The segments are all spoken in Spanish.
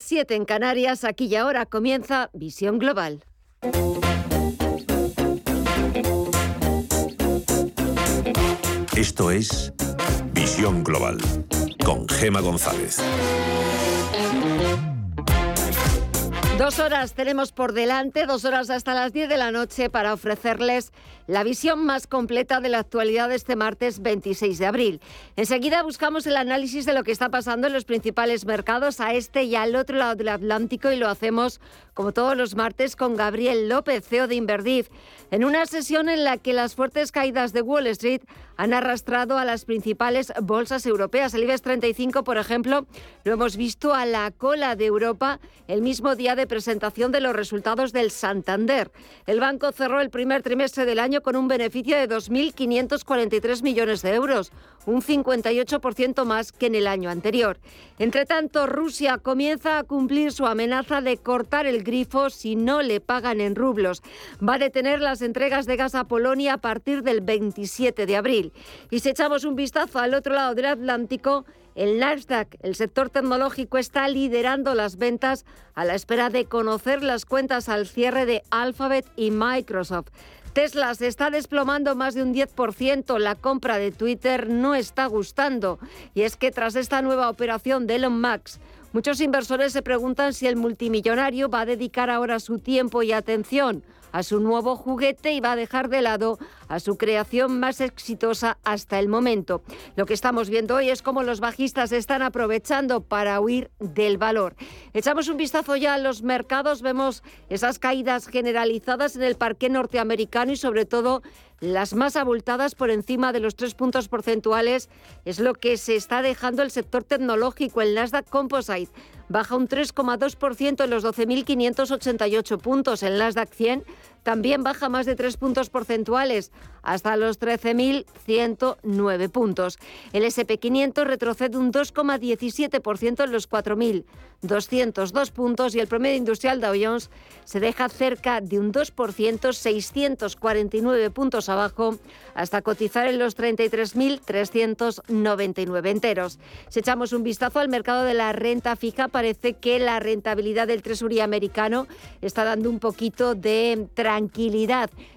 7 en Canarias, aquí y ahora comienza Visión Global. Esto es Visión Global con Gema González. Dos horas tenemos por delante, dos horas hasta las 10 de la noche para ofrecerles la visión más completa de la actualidad de este martes 26 de abril. Enseguida buscamos el análisis de lo que está pasando en los principales mercados a este y al otro lado del Atlántico y lo hacemos como todos los martes con Gabriel López, CEO de Inverdiv, en una sesión en la que las fuertes caídas de Wall Street han arrastrado a las principales bolsas europeas. El IBEX 35, por ejemplo, lo hemos visto a la cola de Europa el mismo día de presentación de los resultados del Santander. El banco cerró el primer trimestre del año con un beneficio de 2.543 millones de euros, un 58% más que en el año anterior. Entre tanto, Rusia comienza a cumplir su amenaza de cortar el grifo si no le pagan en rublos. Va a detener las entregas de gas a Polonia a partir del 27 de abril. Y si echamos un vistazo al otro lado del Atlántico, el Nasdaq, el sector tecnológico, está liderando las ventas a la espera de conocer las cuentas al cierre de Alphabet y Microsoft. Tesla se está desplomando más de un 10%. La compra de Twitter no está gustando. Y es que tras esta nueva operación de Elon Musk, muchos inversores se preguntan si el multimillonario va a dedicar ahora su tiempo y atención a su nuevo juguete y va a dejar de lado a su creación más exitosa hasta el momento. Lo que estamos viendo hoy es cómo los bajistas están aprovechando para huir del valor. Echamos un vistazo ya a los mercados, vemos esas caídas generalizadas en el parque norteamericano y sobre todo las más abultadas por encima de los tres puntos porcentuales es lo que se está dejando el sector tecnológico, el Nasdaq Composite baja un 3,2% en los 12.588 puntos. El Nasdaq 100 también baja más de 3 puntos porcentuales hasta los 13.109 puntos. El SP500 retrocede un 2,17% en los 4.202 puntos y el promedio industrial Dow Jones se deja cerca de un 2%, 649 puntos abajo, hasta cotizar en los 33.399 enteros. Si echamos un vistazo al mercado de la renta fija, parece que la rentabilidad del Tresuría americano está dando un poquito de tranquilidad,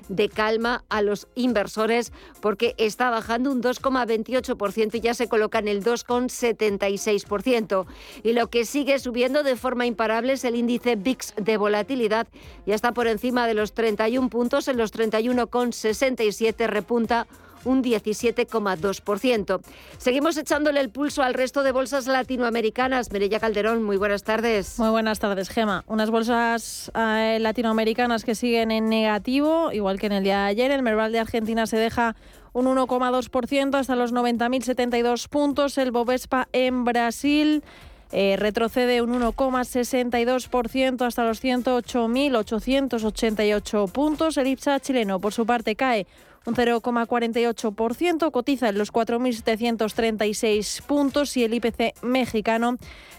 de calma a los inversores porque está bajando un 2,28% y ya se coloca en el 2,76%. Y lo que sigue subiendo de forma imparable es el índice VIX de volatilidad. Ya está por encima de los 31 puntos, en los 31,67 repunta un 17,2%. Seguimos echándole el pulso al resto de bolsas latinoamericanas. Merella Calderón, muy buenas tardes. Muy buenas tardes, Gema. Unas bolsas eh, latinoamericanas que siguen en negativo, igual que en el día de ayer. El Merval de Argentina se deja un 1,2% hasta los 90.072 puntos. El Bovespa en Brasil eh, retrocede un 1,62% hasta los 108.888 puntos. El IPSA chileno, por su parte, cae un 0,48%, cotiza en los 4.736 puntos y el IPC mexicano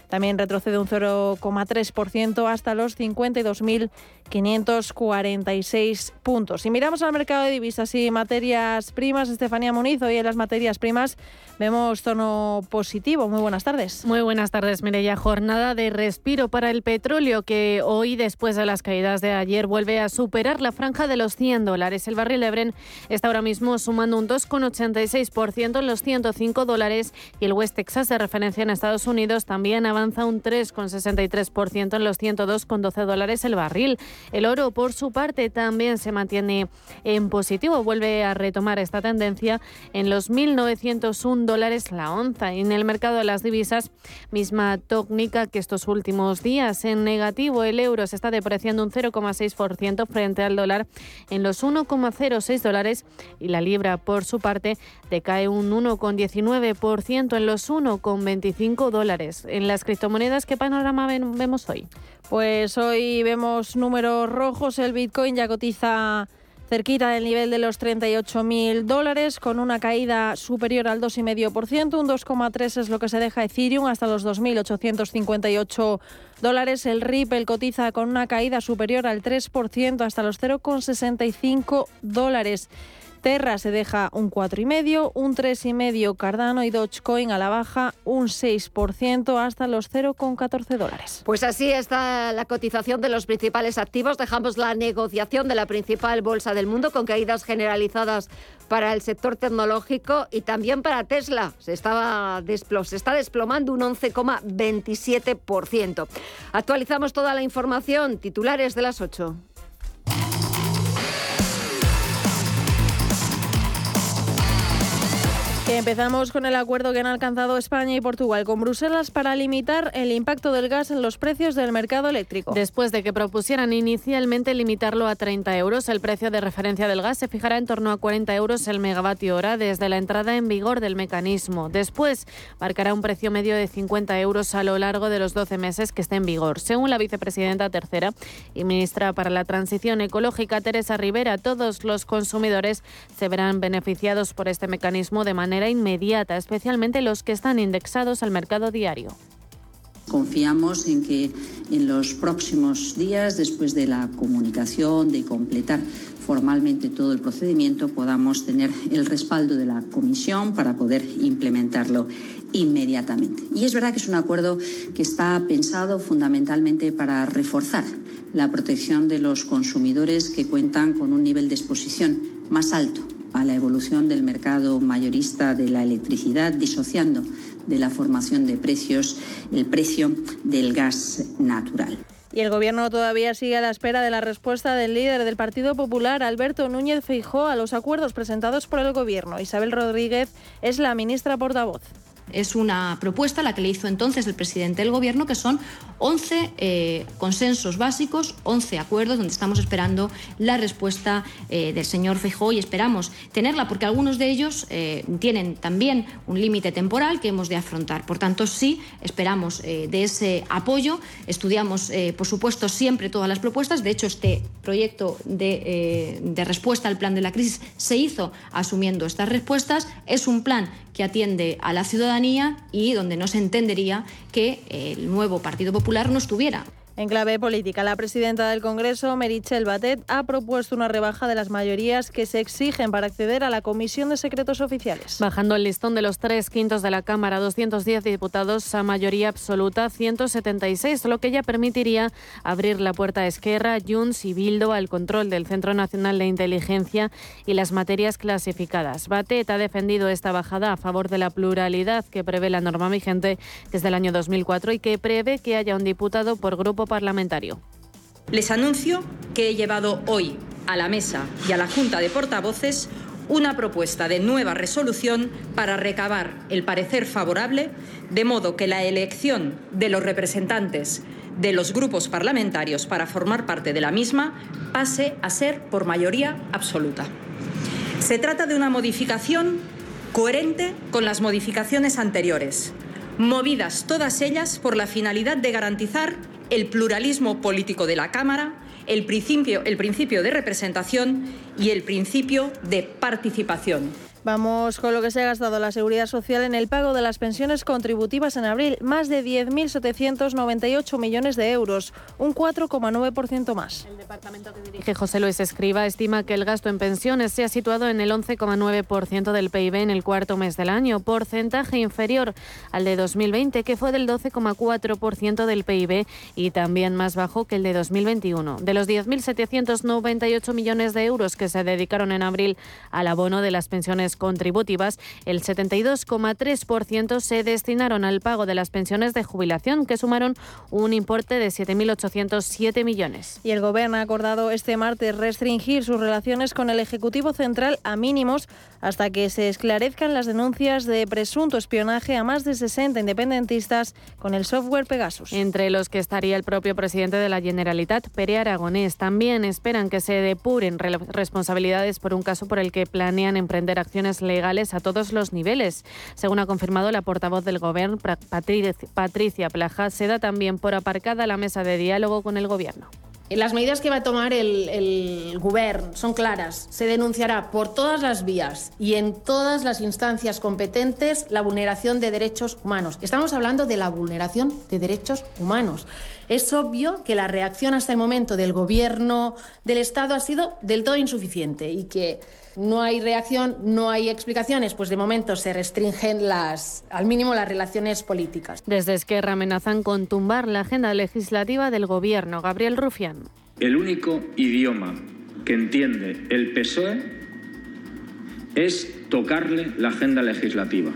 también retrocede un 0,3% hasta los 52.546 puntos. Si miramos al mercado de divisas y materias primas, Estefanía Muniz, hoy en las materias primas vemos tono positivo. Muy buenas tardes. Muy buenas tardes, Mireya. Jornada de respiro para el petróleo que hoy, después de las caídas de ayer, vuelve a superar la franja de los 100 dólares. El barril Ebren está ahora mismo sumando un 2,86% en los 105 dólares y el West Texas de referencia en Estados Unidos también avanza avanza un 3,63% en los 102,12 dólares el barril. El oro, por su parte, también se mantiene en positivo. Vuelve a retomar esta tendencia en los 1.901 dólares la onza. En el mercado de las divisas, misma técnica que estos últimos días. En negativo, el euro se está depreciando un 0,6% frente al dólar en los 1,06 dólares y la libra, por su parte, decae un 1,19% en los 1,25 dólares. En las criptomonedas, ¿qué panorama vemos hoy? Pues hoy vemos números rojos. El Bitcoin ya cotiza cerquita del nivel de los 38.000 dólares, con una caída superior al 2,5%. Un 2,3% es lo que se deja Ethereum hasta los 2.858 dólares. El Ripple cotiza con una caída superior al 3% hasta los 0,65 dólares. Terra se deja un 4,5, un 3,5 Cardano y Dogecoin a la baja un 6% hasta los 0,14 dólares. Pues así está la cotización de los principales activos. Dejamos la negociación de la principal bolsa del mundo con caídas generalizadas para el sector tecnológico y también para Tesla. Se, estaba se está desplomando un 11,27%. Actualizamos toda la información. Titulares de las 8. Empezamos con el acuerdo que han alcanzado España y Portugal con Bruselas para limitar el impacto del gas en los precios del mercado eléctrico. Después de que propusieran inicialmente limitarlo a 30 euros, el precio de referencia del gas se fijará en torno a 40 euros el megavatio hora desde la entrada en vigor del mecanismo. Después marcará un precio medio de 50 euros a lo largo de los 12 meses que esté en vigor. Según la vicepresidenta tercera y ministra para la Transición Ecológica, Teresa Rivera, todos los consumidores se verán beneficiados por este mecanismo de manera inmediata, especialmente los que están indexados al mercado diario. Confiamos en que en los próximos días, después de la comunicación, de completar formalmente todo el procedimiento, podamos tener el respaldo de la Comisión para poder implementarlo inmediatamente. Y es verdad que es un acuerdo que está pensado fundamentalmente para reforzar la protección de los consumidores que cuentan con un nivel de exposición más alto a la evolución del mercado mayorista de la electricidad, disociando de la formación de precios el precio del gas natural. Y el Gobierno todavía sigue a la espera de la respuesta del líder del Partido Popular, Alberto Núñez Feijó, a los acuerdos presentados por el Gobierno. Isabel Rodríguez es la ministra portavoz. Es una propuesta la que le hizo entonces el presidente del Gobierno, que son 11 eh, consensos básicos, 11 acuerdos donde estamos esperando la respuesta eh, del señor Feijóo y esperamos tenerla porque algunos de ellos eh, tienen también un límite temporal que hemos de afrontar. Por tanto, sí esperamos de ese apoyo. Estudiamos, por supuesto, siempre todas las propuestas. De hecho, este proyecto de, de respuesta al plan de la crisis se hizo asumiendo estas respuestas. Es un plan que atiende a la ciudadanía y donde no se entendería que el nuevo Partido Popular no estuviera. En clave política, la presidenta del Congreso, Merichel Batet, ha propuesto una rebaja de las mayorías que se exigen para acceder a la Comisión de Secretos Oficiales. Bajando el listón de los tres quintos de la Cámara, 210 diputados a mayoría absoluta, 176, lo que ya permitiría abrir la puerta a Esquerra, Junts y Bildo al control del Centro Nacional de Inteligencia y las materias clasificadas. Batet ha defendido esta bajada a favor de la pluralidad que prevé la norma vigente desde el año 2004 y que prevé que haya un diputado por grupo parlamentario. Les anuncio que he llevado hoy a la mesa y a la Junta de Portavoces una propuesta de nueva resolución para recabar el parecer favorable, de modo que la elección de los representantes de los grupos parlamentarios para formar parte de la misma pase a ser por mayoría absoluta. Se trata de una modificación coherente con las modificaciones anteriores, movidas todas ellas por la finalidad de garantizar el pluralismo político de la Cámara, el principio, el principio de representación y el principio de participación. Vamos con lo que se ha gastado la Seguridad Social en el pago de las pensiones contributivas en abril, más de 10.798 millones de euros, un 4,9% más. El departamento que dirige José Luis Escriba estima que el gasto en pensiones se ha situado en el 11,9% del PIB en el cuarto mes del año, porcentaje inferior al de 2020, que fue del 12,4% del PIB y también más bajo que el de 2021. De los 10.798 millones de euros que se dedicaron en abril al abono de las pensiones contributivas, el 72,3% se destinaron al pago de las pensiones de jubilación, que sumaron un importe de 7.807 millones. Y el Gobierno ha acordado este martes restringir sus relaciones con el Ejecutivo Central a mínimos hasta que se esclarezcan las denuncias de presunto espionaje a más de 60 independentistas con el software Pegasus. Entre los que estaría el propio presidente de la Generalitat, Pere Aragonés. También esperan que se depuren responsabilidades por un caso por el que planean emprender acciones legales a todos los niveles. Según ha confirmado la portavoz del Gobierno, Patricia Plaja, se da también por aparcada la mesa de diálogo con el Gobierno. Las medidas que va a tomar el, el son claras. Se denunciará por todas las vías y en todas las instancias competentes la vulneración de derechos humanos. Estamos hablando de la vulneración de derechos humanos. Es obvio que la reacción hasta el momento del Gobierno del Estado ha sido del todo insuficiente y que no hay reacción, no hay explicaciones, pues de momento se restringen las, al mínimo las relaciones políticas. Desde Esquerra amenazan con tumbar la agenda legislativa del gobierno. Gabriel Rufián. El único idioma que entiende el PSOE es tocarle la agenda legislativa.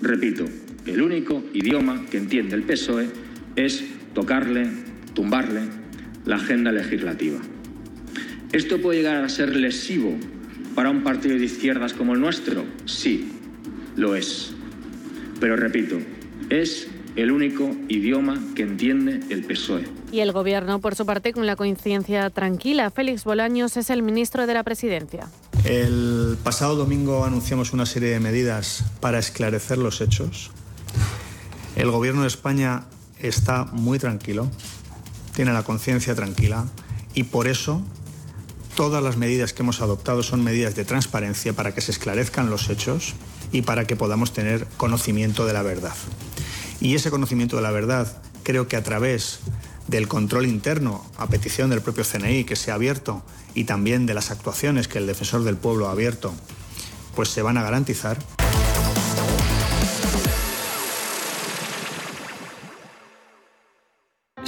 Repito, el único idioma que entiende el PSOE es tocarle, tumbarle la agenda legislativa. ¿Esto puede llegar a ser lesivo para un partido de izquierdas como el nuestro? Sí, lo es. Pero repito, es el único idioma que entiende el PSOE. Y el Gobierno, por su parte, con la coincidencia tranquila, Félix Bolaños es el ministro de la Presidencia. El pasado domingo anunciamos una serie de medidas para esclarecer los hechos. El Gobierno de España está muy tranquilo, tiene la conciencia tranquila y por eso todas las medidas que hemos adoptado son medidas de transparencia para que se esclarezcan los hechos y para que podamos tener conocimiento de la verdad. Y ese conocimiento de la verdad creo que a través del control interno, a petición del propio CNI que se ha abierto, y también de las actuaciones que el defensor del pueblo ha abierto, pues se van a garantizar.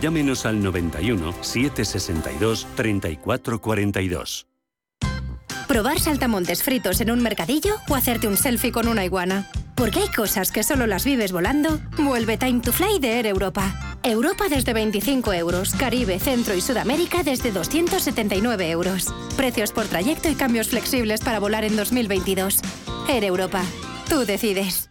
llámenos al 91 762 3442. Probar saltamontes fritos en un mercadillo o hacerte un selfie con una iguana. Porque hay cosas que solo las vives volando. Vuelve Time to Fly de Air Europa. Europa desde 25 euros. Caribe, Centro y Sudamérica desde 279 euros. Precios por trayecto y cambios flexibles para volar en 2022. Air Europa. Tú decides.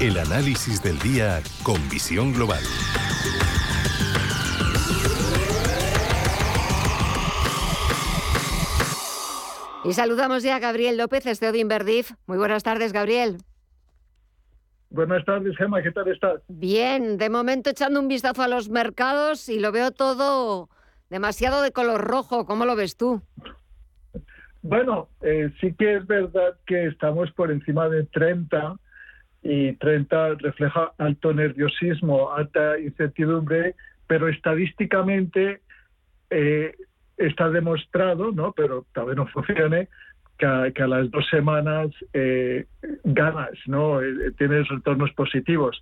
El análisis del día con visión global. Y saludamos ya a Gabriel López, CEO de Inverdif. Muy buenas tardes, Gabriel. Buenas tardes, Gemma. ¿Qué tal estás? Bien, de momento echando un vistazo a los mercados y lo veo todo demasiado de color rojo. ¿Cómo lo ves tú? Bueno, eh, sí que es verdad que estamos por encima de 30 y 30 refleja alto nerviosismo, alta incertidumbre, pero estadísticamente eh, está demostrado, ¿no? pero tal vez no funcione, que a, las dos semanas eh, ganas, ¿no? Eh, tienes retornos positivos.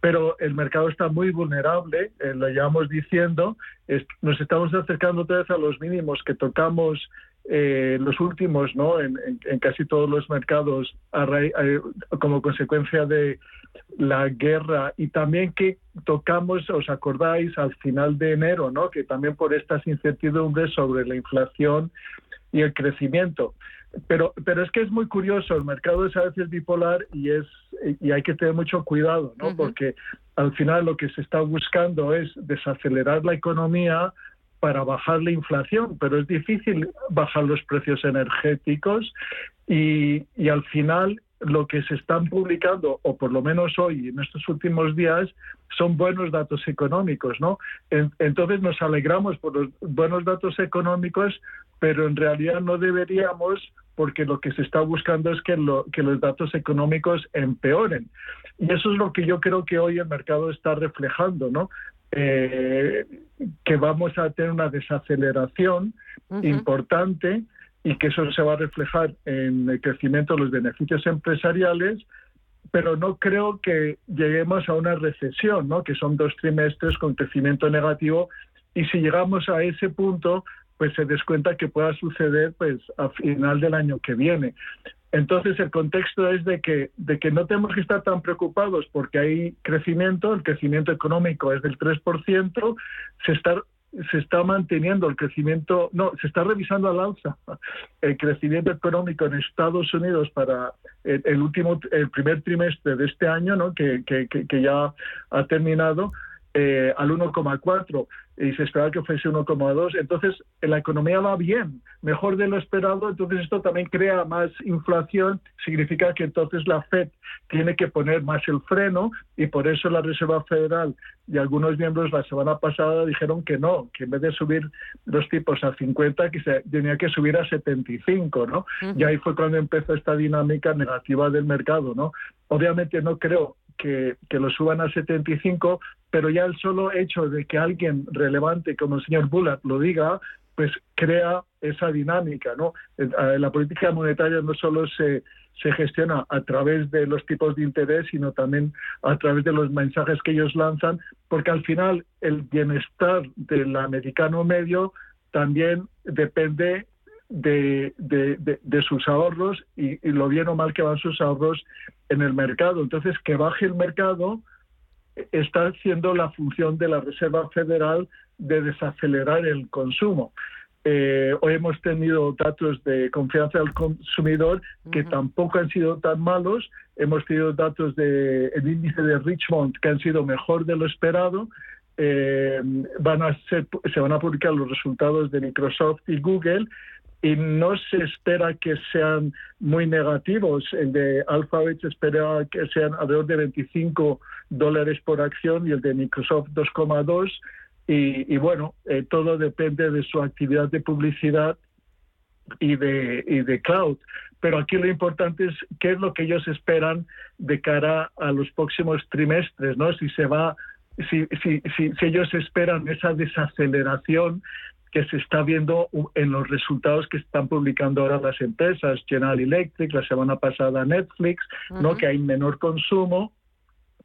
Pero el mercado está muy vulnerable, lo llevamos diciendo, nos estamos acercando otra vez a los mínimos que tocamos eh, los últimos, ¿no? En, casi todos los mercados eh, como consecuencia de la guerra y también que tocamos, os acordáis, al final de enero, ¿no? Que también por estas incertidumbres sobre la inflación y el crecimiento. Pero, pero es que es muy curioso, el mercado es a veces bipolar y es y hay que tener mucho cuidado, ¿no? Porque al final lo que se está buscando es desacelerar la economía, para bajar la inflación, pero es difícil bajar los precios energéticos y, al final lo que se están publicando, o por lo menos hoy, en estos últimos días, son buenos datos económicos, ¿no? entonces nos alegramos por los buenos datos económicos, pero en realidad no deberíamos, porque lo que se está buscando es que, lo, que los datos económicos empeoren. Y eso es lo que yo creo que hoy el mercado está reflejando, ¿no? Eh, que vamos a tener una desaceleración importante y que eso se va a reflejar en el crecimiento de los beneficios empresariales, pero no creo que lleguemos a una recesión, ¿no? que son dos trimestres con crecimiento negativo, y si llegamos a ese punto, pues se descuenta que pueda suceder pues a final del año que viene. Entonces el contexto es de que, de que no tenemos que estar tan preocupados porque hay crecimiento, el crecimiento económico es del 3%, se está se está manteniendo el crecimiento, no, se está revisando al alza el crecimiento económico en Estados Unidos para el, último, el primer trimestre de este año, ¿no? que, que, que ya ha terminado, eh, al 1,4 y se esperaba que fuese 1,2. Entonces, la economía va bien, mejor de lo esperado. Entonces, esto también crea más inflación. Significa que entonces la Fed tiene que poner más el freno y por eso la Reserva Federal y algunos miembros la semana pasada dijeron que no, que en vez de subir los tipos a 50, que se tenía que subir a 75, ¿no? Y ahí fue cuando empezó esta dinámica negativa del mercado, ¿no? Obviamente no creo que, lo suban a 75, pero ya el solo hecho de que alguien relevante como el señor Bullard lo diga, pues crea esa dinámica, ¿no? La política monetaria no solo se, gestiona a través de los tipos de interés, sino también a través de los mensajes que ellos lanzan, porque al final el bienestar del americano medio también depende de, de, sus ahorros y, lo bien o mal que van sus ahorros en el mercado. Entonces, que baje el mercado está haciendo la función de la Reserva Federal de desacelerar el consumo. Eh, hoy hemos tenido datos de confianza del consumidor que tampoco han sido tan malos. Hemos tenido datos del el índice de Richmond que han sido mejor de lo esperado. Eh, van a ser, se van a publicar los resultados de Microsoft y Google y no se espera que sean muy negativos. El de Alphabet se espera que sean alrededor de 25 dólares por acción y el de Microsoft 2,2. Y, y, bueno, eh, todo depende de su actividad de publicidad y de, cloud. Pero aquí lo importante es qué es lo que ellos esperan de cara a los próximos trimestres, ¿no? Si se va, si, si, si, si ellos esperan esa desaceleración que se está viendo en los resultados que están publicando ahora las empresas, General Electric, la semana pasada Netflix, ¿no? que hay menor consumo,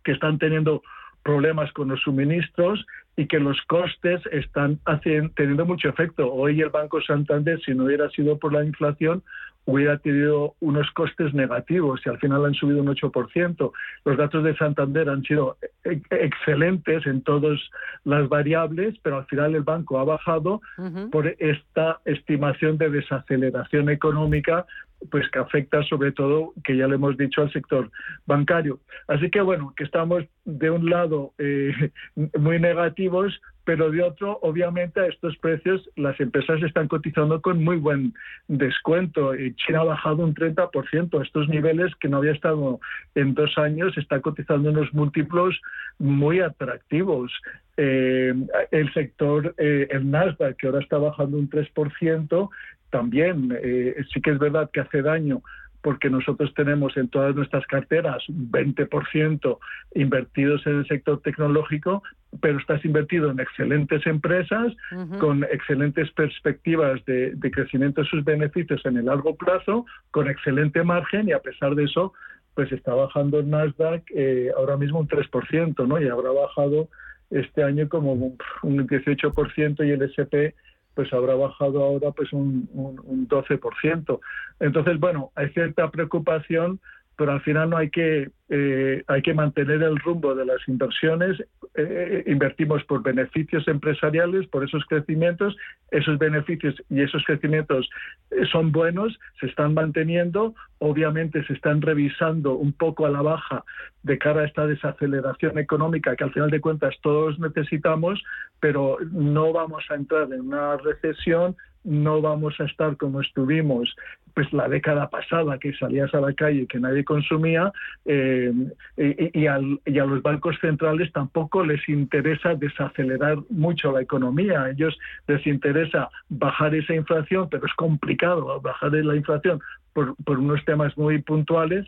que están teniendo problemas con los suministros y que los costes están haciendo, teniendo mucho efecto. Hoy el Banco Santander, si no hubiera sido por la inflación, hubiera tenido unos costes negativos y al final han subido un 8%. Los datos de Santander han sido e-, excelentes en todas las variables, pero al final el banco ha bajado por esta estimación de desaceleración económica pues que afecta sobre todo, que ya le hemos dicho, al sector bancario. Así que bueno, que estamos de un lado eh, muy negativos, pero de otro, obviamente, a estos precios las empresas están cotizando con muy buen descuento. China ha bajado un 30%. Estos niveles que no había estado en dos años está cotizando unos múltiplos muy atractivos. Eh, el sector, eh, el Nasdaq, que ahora está bajando un 3%, también sí que es verdad que hace daño porque nosotros tenemos en todas nuestras carteras un 20% invertidos en el sector tecnológico, pero estás invertido en excelentes empresas con excelentes perspectivas de, crecimiento de sus beneficios en el largo plazo, con excelente margen y a pesar de eso, pues está bajando el Nasdaq eh, ahora mismo un 3%, ¿no? Y habrá bajado este año como un, un 18% y el SP pues habrá bajado ahora pues un, un, un 12%. Entonces, bueno, hay cierta preocupación pero al final no hay que eh, hay que mantener el rumbo de las inversiones. Eh, invertimos por beneficios empresariales por esos crecimientos. Esos beneficios y esos crecimientos eh, son buenos se están manteniendo. Obviamente se están revisando un poco a la baja de cara a esta desaceleración económica que al final de cuentas todos necesitamos pero no vamos a entrar en una recesión no vamos a estar como estuvimos pues la década pasada que salías a la calle y que nadie consumía eh, y, a los bancos centrales tampoco les interesa desacelerar mucho la economía. A ellos les interesa bajar esa inflación pero es complicado bajar la inflación por, por unos temas muy puntuales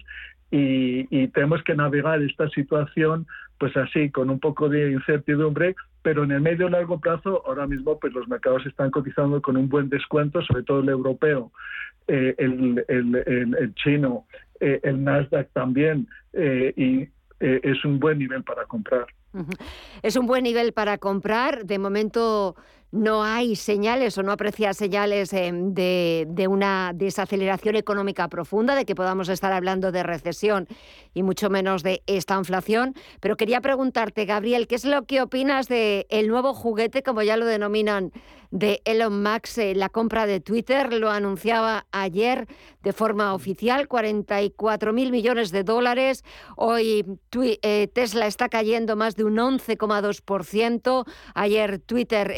y, tenemos que navegar esta situación pues así con un poco de incertidumbre pero en el medio largo plazo ahora mismo pues los mercados están cotizando con un buen descuento sobre todo el europeo eh, el, el, chino eh, el Nasdaq también eh, y es un buen nivel para comprar es un buen nivel para comprar. De momento no hay señales o no aprecia señales eh, de, una desaceleración económica profunda, de que podamos estar hablando de recesión y mucho menos de esta inflación. Pero quería preguntarte, Gabriel, ¿qué es lo que opinas del el nuevo juguete, como ya lo denominan, de Elon Musk, eh, la compra de Twitter? Lo anunciaba ayer de forma oficial, 44 mil millones de dólares. Hoy eh, Tesla está cayendo más de un 11,2%. Ayer Twitter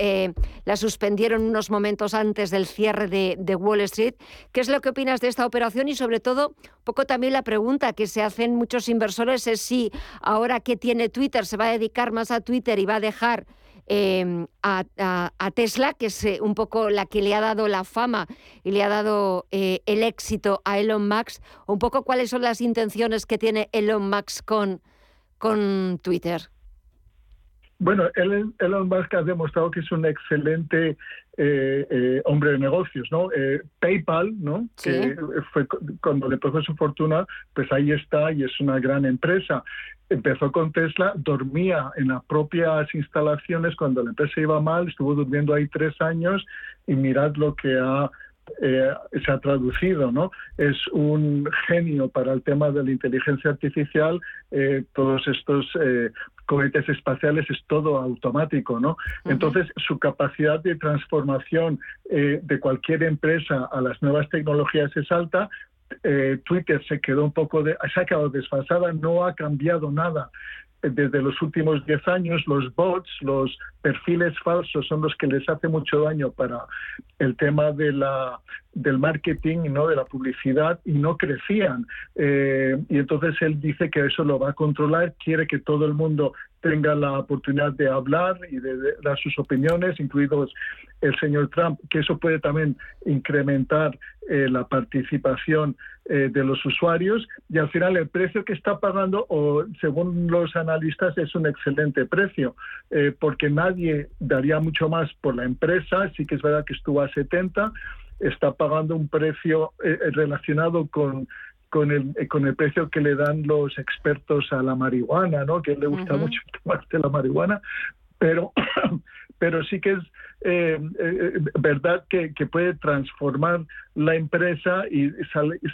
la suspendieron unos momentos antes del cierre de, Wall Street. ¿Qué es lo que opinas de esta operación? Y sobre todo, poco también la pregunta que se hacen muchos inversores es si ahora que tiene Twitter se va a dedicar más a Twitter y va a dejar em, a, Tesla, que es eh, un poco la que le ha dado la fama y le ha dado eh, el éxito a Elon Musk, un poco cuáles son las intenciones que tiene Elon Musk con, con Twitter. Bueno, Elon Musk ha demostrado que es un excelente eh, eh, hombre de negocios, ¿no? Eh, PayPal, ¿no? Que fue cuando le puso su fortuna, pues ahí está y es una gran empresa. Empezó con Tesla, dormía en las propias instalaciones cuando la empresa iba mal, estuvo durmiendo ahí tres años y mirad lo que ha eh, se ha traducido, ¿no? Es un genio para el tema de la inteligencia artificial, eh, todos estos eh, cohetes espaciales es todo automático, ¿no? Entonces, su capacidad de transformación de cualquier empresa a las nuevas tecnologías es alta, Twitter se quedó un poco de, se ha quedado desfasada, no ha cambiado nada desde los últimos 10 años los bots, los perfiles falsos son los que les hace mucho daño para el tema de la, del marketing, ¿no? de la publicidad y no crecían. Eh, y entonces él dice que eso lo va a controlar, quiere que todo el mundo tenga la oportunidad de hablar y de, dar sus opiniones, incluidos el señor Trump, que eso puede también incrementar eh, la participación eh, de los usuarios. Y al final el precio que está pagando, o según los analistas, es un excelente precio, eh, porque nadie daría mucho más por la empresa, sí que es verdad que estuvo a 70, está pagando un precio relacionado con con el, eh, con el precio que le dan los expertos a la marihuana, ¿no? Que le gusta mucho tomarse la marihuana, pero, pero sí que es eh, eh, verdad que, que, puede transformar la empresa y,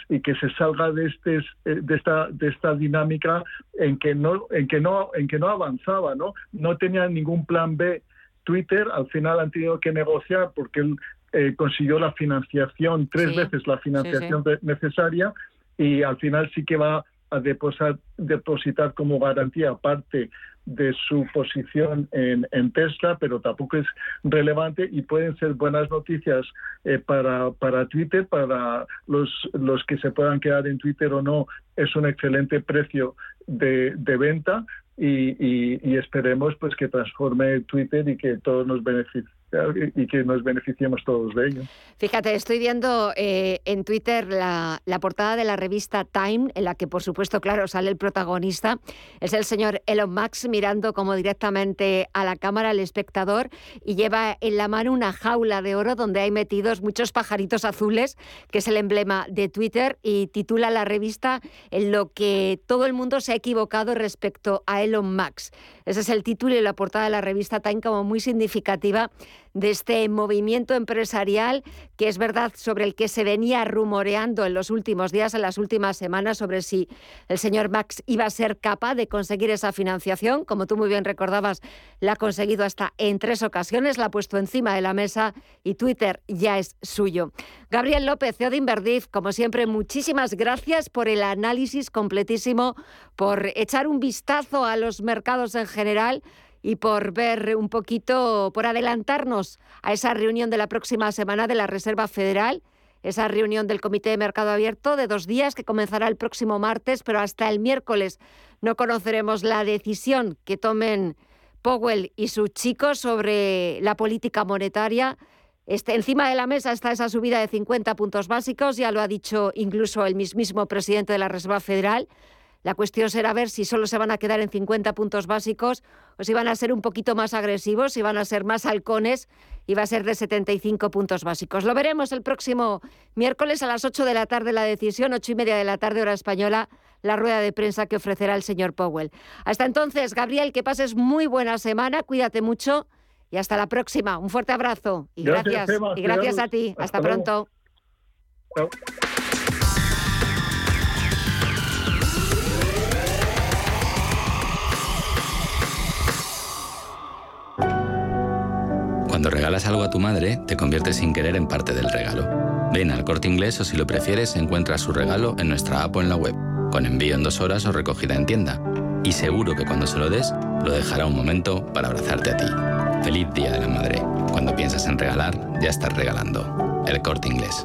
y que se salga de este de esta de esta dinámica en que no en que no en que no avanzaba, ¿no? No tenía ningún plan B. Twitter al final han tenido que negociar porque él consiguió la financiación tres veces la financiación necesaria y al final sí que va a depositar, depositar como garantía parte de su posición en, Tesla, pero tampoco es relevante y pueden ser buenas noticias eh, para, Twitter, para los, los que se puedan quedar en Twitter o no, es un excelente precio de, de venta y, y, esperemos pues que transforme Twitter y que todos nos beneficien y que nos beneficiemos todos de ello. Fíjate, estoy viendo eh, en Twitter la, portada de la revista Time, en la que por supuesto, claro, sale el protagonista. Es el señor Elon Musk mirando como directamente a la cámara al espectador y lleva en la mano una jaula de oro donde hay metidos muchos pajaritos azules, que es el emblema de Twitter, y titula la revista en lo que todo el mundo se ha equivocado respecto a Elon Musk. Ese es el título y la portada de la revista Time como muy significativa de este movimiento empresarial que es verdad sobre el que se venía rumoreando en los últimos días, en las últimas semanas, sobre si el señor Max iba a ser capaz de conseguir esa financiación. Como tú muy bien recordabas, la ha conseguido hasta en tres ocasiones, la ha puesto encima de la mesa y Twitter ya es suyo. Gabriel López, CEO de Inverdif, como siempre, muchísimas gracias por el análisis completísimo, por echar un vistazo a los mercados en general y por ver un poquito, por adelantarnos a esa reunión de la próxima semana de la Reserva Federal, esa reunión del Comité de Mercado Abierto de dos días que comenzará el próximo martes, pero hasta el miércoles no conoceremos la decisión que tomen Powell y sus chicos sobre la política monetaria. Este, encima de la mesa está esa subida de 50 puntos básicos, ya lo ha dicho incluso el mismísimo presidente de la Reserva Federal. La cuestión será ver si solo se van a quedar en 50 puntos básicos o si van a ser un poquito más agresivos, si van a ser más halcones y va a ser de 75 puntos básicos. Lo veremos el próximo miércoles a las 8 de la tarde la decisión, 8 y media de la tarde hora española, la rueda de prensa que ofrecerá el señor Powell. Hasta entonces, Gabriel, que pases muy buena semana, cuídate mucho y hasta la próxima. Un fuerte abrazo y Gracias, y gracias a ti. Hasta, pronto. Chao. Cuando regalas algo a tu madre, te conviertes sin querer en parte del regalo. Ven al corte inglés o si lo prefieres, encuentras su regalo en nuestra app o en la web, con envío en dos horas o recogida en tienda. Y seguro que cuando se lo des, lo dejará un momento para abrazarte a ti. Feliz Día de la Madre. Cuando piensas en regalar, ya estás regalando. El corte inglés.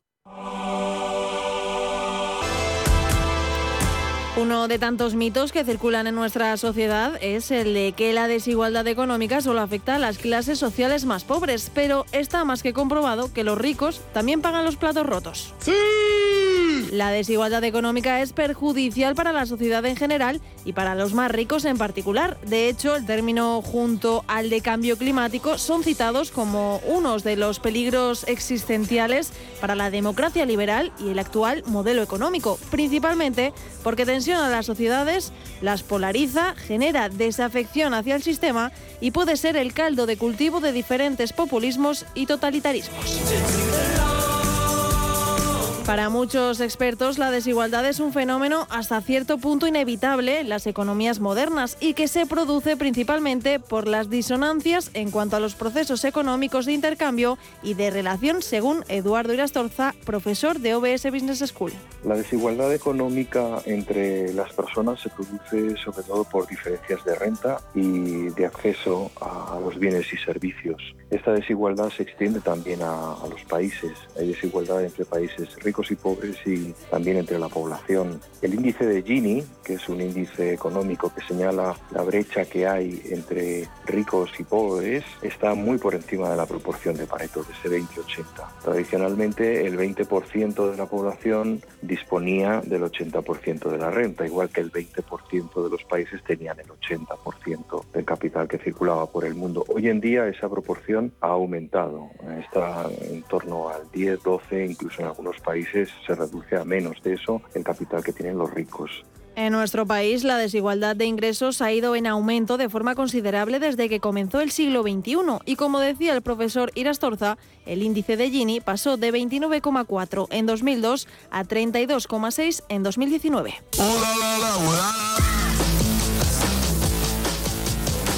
Uno de tantos mitos que circulan en nuestra sociedad es el de que la desigualdad económica solo afecta a las clases sociales más pobres, pero está más que comprobado que los ricos también pagan los platos rotos. ¡Sí! La desigualdad económica es perjudicial para la sociedad en general y para los más ricos en particular. De hecho, el término junto al de cambio climático son citados como unos de los peligros existenciales para la democracia liberal y el actual modelo económico, principalmente porque tensiona las sociedades, las polariza, genera desafección hacia el sistema y puede ser el caldo de cultivo de diferentes populismos y totalitarismos. Para muchos expertos, la desigualdad es un fenómeno hasta cierto punto inevitable en las economías modernas y que se produce principalmente por las disonancias en cuanto a los procesos económicos de intercambio y de relación, según Eduardo Irastorza, profesor de OBS Business School. La desigualdad económica entre las personas se produce sobre todo por diferencias de renta y de acceso a los bienes y servicios. Esta desigualdad se extiende también a, a los países. Hay desigualdad entre países ricos y pobres y también entre la población. El índice de Gini, que es un índice económico que señala la brecha que hay entre ricos y pobres, está muy por encima de la proporción de Pareto, de ese 20-80. Tradicionalmente el 20% de la población disponía del 80% de la renta, igual que el 20% de los países tenían el 80% del capital que circulaba por el mundo. Hoy en día esa proporción ha aumentado, está en torno al 10, 12, incluso en algunos países se reduce a menos de eso el capital que tienen los ricos. En nuestro país, la desigualdad de ingresos ha ido en aumento de forma considerable desde que comenzó el siglo XXI y, como decía el profesor Irastorza, el índice de Gini pasó de 29,4 en 2002 a 32,6 en 2019.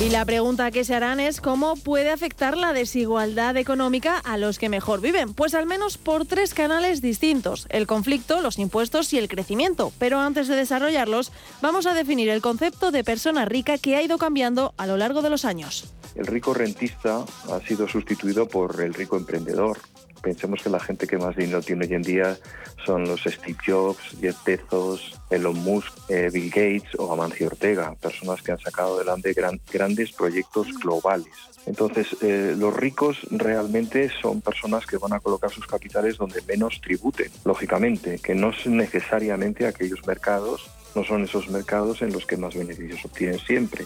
Y la pregunta que se harán es cómo puede afectar la desigualdad económica a los que mejor viven. Pues al menos por tres canales distintos, el conflicto, los impuestos y el crecimiento. Pero antes de desarrollarlos, vamos a definir el concepto de persona rica que ha ido cambiando a lo largo de los años. El rico rentista ha sido sustituido por el rico emprendedor. Pensemos que la gente que más dinero tiene hoy en día son los Steve Jobs, Jeff Bezos, Elon Musk, eh, Bill Gates o Amancio Ortega, personas que han sacado adelante gran, grandes proyectos globales. Entonces, eh, los ricos realmente son personas que van a colocar sus capitales donde menos tributen, lógicamente, que no son necesariamente aquellos mercados, no son esos mercados en los que más beneficios obtienen siempre.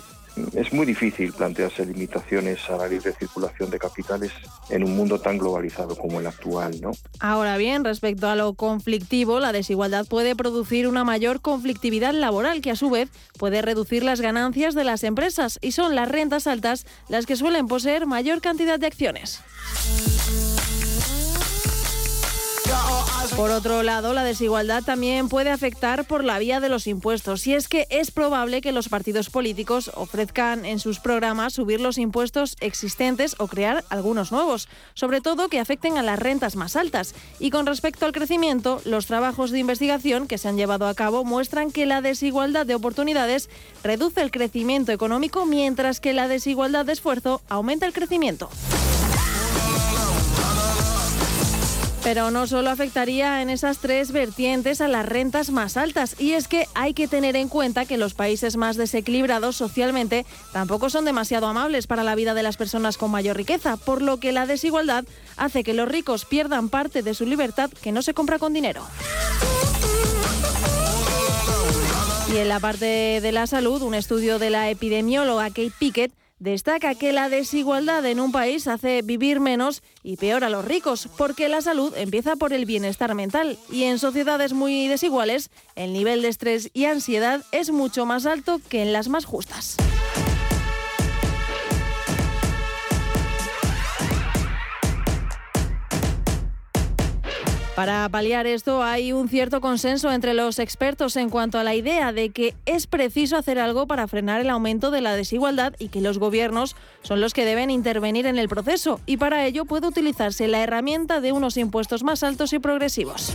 Es muy difícil plantearse limitaciones a la libre circulación de capitales en un mundo tan globalizado como el actual, ¿no? Ahora bien, respecto a lo conflictivo, la desigualdad puede producir una mayor conflictividad laboral que a su vez puede reducir las ganancias de las empresas y son las rentas altas las que suelen poseer mayor cantidad de acciones. Por otro lado, la desigualdad también puede afectar por la vía de los impuestos, y es que es probable que los partidos políticos ofrezcan en sus programas subir los impuestos existentes o crear algunos nuevos, sobre todo que afecten a las rentas más altas. Y con respecto al crecimiento, los trabajos de investigación que se han llevado a cabo muestran que la desigualdad de oportunidades reduce el crecimiento económico, mientras que la desigualdad de esfuerzo aumenta el crecimiento. Pero no solo afectaría en esas tres vertientes a las rentas más altas, y es que hay que tener en cuenta que los países más desequilibrados socialmente tampoco son demasiado amables para la vida de las personas con mayor riqueza, por lo que la desigualdad hace que los ricos pierdan parte de su libertad que no se compra con dinero. Y en la parte de la salud, un estudio de la epidemióloga Kate Pickett destaca que la desigualdad en un país hace vivir menos y peor a los ricos, porque la salud empieza por el bienestar mental y en sociedades muy desiguales el nivel de estrés y ansiedad es mucho más alto que en las más justas. Para paliar esto hay un cierto consenso entre los expertos en cuanto a la idea de que es preciso hacer algo para frenar el aumento de la desigualdad y que los gobiernos son los que deben intervenir en el proceso y para ello puede utilizarse la herramienta de unos impuestos más altos y progresivos.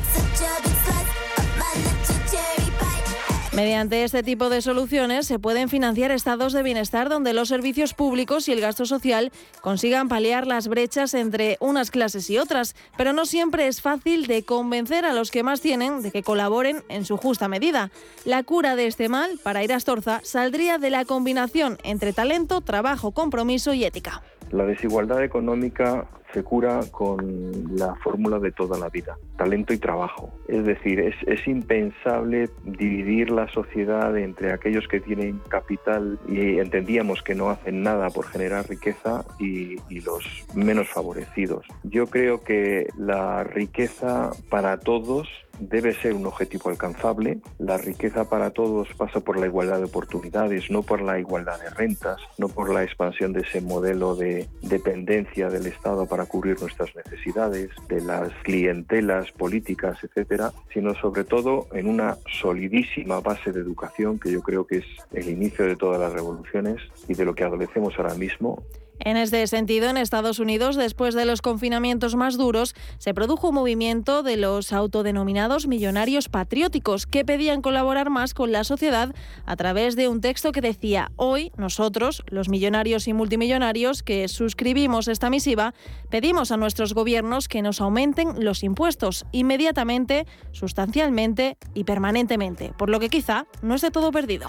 Mediante este tipo de soluciones se pueden financiar estados de bienestar donde los servicios públicos y el gasto social consigan paliar las brechas entre unas clases y otras, pero no siempre es fácil de convencer a los que más tienen de que colaboren en su justa medida. La cura de este mal, para ir a Astorza, saldría de la combinación entre talento, trabajo, compromiso y ética. La desigualdad económica se cura con la fórmula de toda la vida, talento y trabajo. Es decir, es, impensable dividir la sociedad entre aquellos que tienen capital y entendíamos que no hacen nada por generar riqueza y, los menos favorecidos. Yo creo que la riqueza para todos debe ser un objetivo alcanzable. La riqueza para todos pasa por la igualdad de oportunidades, no por la igualdad de rentas, no por la expansión de ese modelo de dependencia del Estado para cubrir nuestras necesidades, de las clientelas políticas, etcétera, sino sobre todo en una solidísima base de educación que yo creo que es el inicio de todas las revoluciones y de lo que adolecemos ahora mismo en este sentido, en Estados Unidos, después de los confinamientos más duros, se produjo un movimiento de los autodenominados millonarios patrióticos que pedían colaborar más con la sociedad a través de un texto que decía, hoy nosotros, los millonarios y multimillonarios que suscribimos esta misiva, pedimos a nuestros gobiernos que nos aumenten los impuestos inmediatamente, sustancialmente y permanentemente, por lo que quizá no esté todo perdido.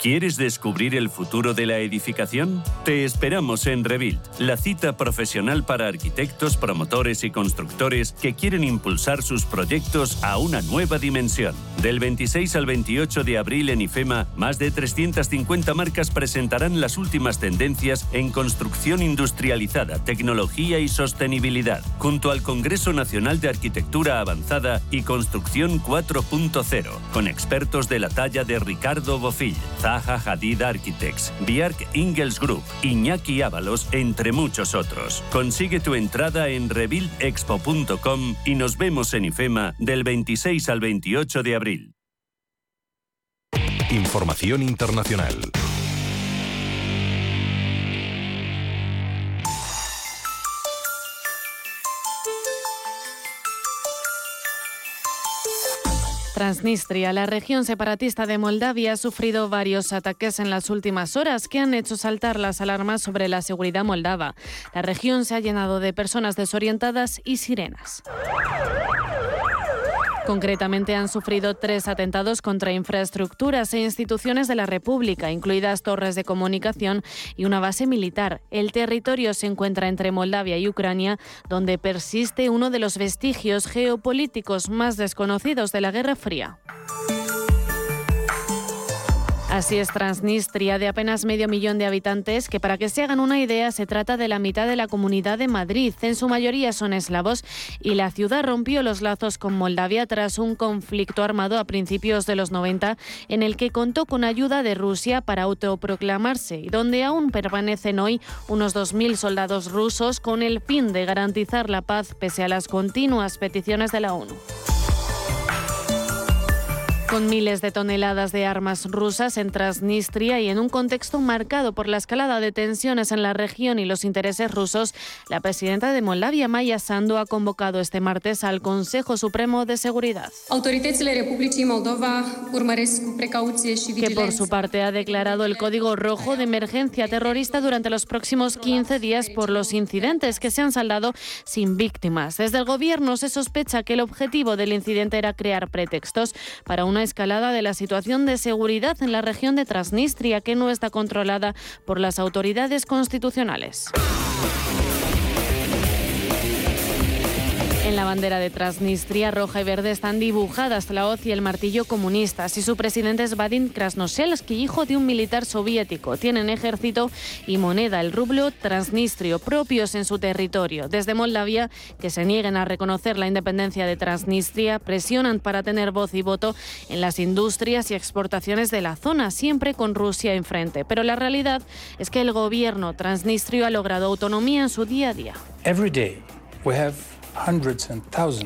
¿Quieres descubrir el futuro de la edificación? Te esperamos en Rebuild, la cita profesional para arquitectos, promotores y constructores que quieren impulsar sus proyectos a una nueva dimensión. Del 26 al 28 de abril en IFEMA, más de 350 marcas presentarán las últimas tendencias en construcción industrializada, tecnología y sostenibilidad, junto al Congreso Nacional de Arquitectura Avanzada y Construcción 4.0, con expertos de la talla de Ricardo Bofill, Zaha Hadid Architects, Biark Ingels Group, Iñaki Ábalos, entre muchos otros. Consigue tu entrada en rebuildexpo.com y nos vemos en IFEMA del 26 al 28 de abril. Información internacional. Transnistria, la región separatista de Moldavia, ha sufrido varios ataques en las últimas horas que han hecho saltar las alarmas sobre la seguridad moldava. La región se ha llenado de personas desorientadas y sirenas. Concretamente han sufrido tres atentados contra infraestructuras e instituciones de la República, incluidas torres de comunicación y una base militar. El territorio se encuentra entre Moldavia y Ucrania, donde persiste uno de los vestigios geopolíticos más desconocidos de la Guerra Fría. Así es Transnistria, de apenas medio millón de habitantes, que para que se hagan una idea se trata de la mitad de la comunidad de Madrid. En su mayoría son eslavos y la ciudad rompió los lazos con Moldavia tras un conflicto armado a principios de los 90 en el que contó con ayuda de Rusia para autoproclamarse y donde aún permanecen hoy unos 2.000 soldados rusos con el fin de garantizar la paz pese a las continuas peticiones de la ONU. Con miles de toneladas de armas rusas en Transnistria y en un contexto marcado por la escalada de tensiones en la región y los intereses rusos, la presidenta de Moldavia, Maya Sandu, ha convocado este martes al Consejo Supremo de Seguridad. Que por su parte ha declarado el código rojo de emergencia terrorista durante los próximos 15 días por los incidentes que se han saldado sin víctimas. Desde el gobierno se sospecha que el objetivo del incidente era crear pretextos para una escalada de la situación de seguridad en la región de Transnistria, que no está controlada por las autoridades constitucionales. En la bandera de Transnistria, roja y verde están dibujadas la hoz y el martillo comunistas y su presidente es Vadim Krasnoselsky, hijo de un militar soviético. Tienen ejército y moneda, el rublo transnistrio, propios en su territorio. Desde Moldavia, que se nieguen a reconocer la independencia de Transnistria, presionan para tener voz y voto en las industrias y exportaciones de la zona, siempre con Rusia enfrente. Pero la realidad es que el gobierno transnistrio ha logrado autonomía en su día a día. Every day we have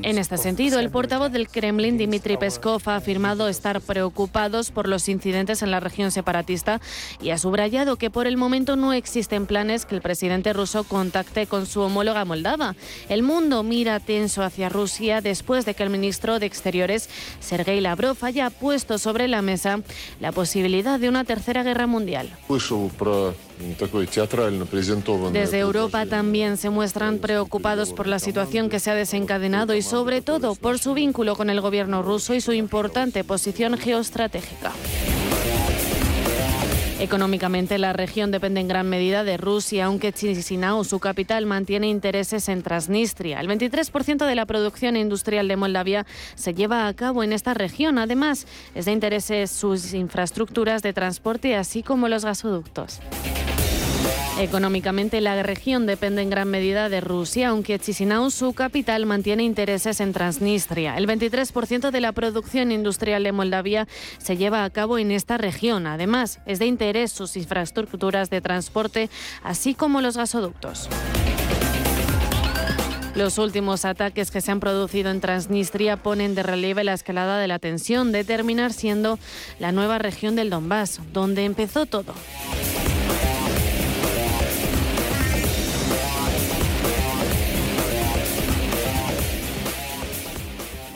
en este sentido, el portavoz del Kremlin, Dmitry Peskov, ha afirmado estar preocupados por los incidentes en la región separatista y ha subrayado que por el momento no existen planes que el presidente ruso contacte con su homóloga moldava. El mundo mira tenso hacia Rusia después de que el ministro de Exteriores, Sergei Lavrov, haya puesto sobre la mesa la posibilidad de una tercera guerra mundial. Desde Europa también se muestran preocupados por la situación que se ha desencadenado y sobre todo por su vínculo con el gobierno ruso y su importante posición geoestratégica. Económicamente, la región depende en gran medida de Rusia, aunque Chisinau, su capital, mantiene intereses en Transnistria. El 23% de la producción industrial de Moldavia se lleva a cabo en esta región. Además, es de intereses sus infraestructuras de transporte, así como los gasoductos. Económicamente, la región depende en gran medida de Rusia, aunque Chisinau, su capital, mantiene intereses en Transnistria. El 23% de la producción industrial de Moldavia se lleva a cabo en esta región. Además, es de interés sus infraestructuras de transporte, así como los gasoductos. Los últimos ataques que se han producido en Transnistria ponen de relieve la escalada de la tensión de terminar siendo la nueva región del Donbass, donde empezó todo.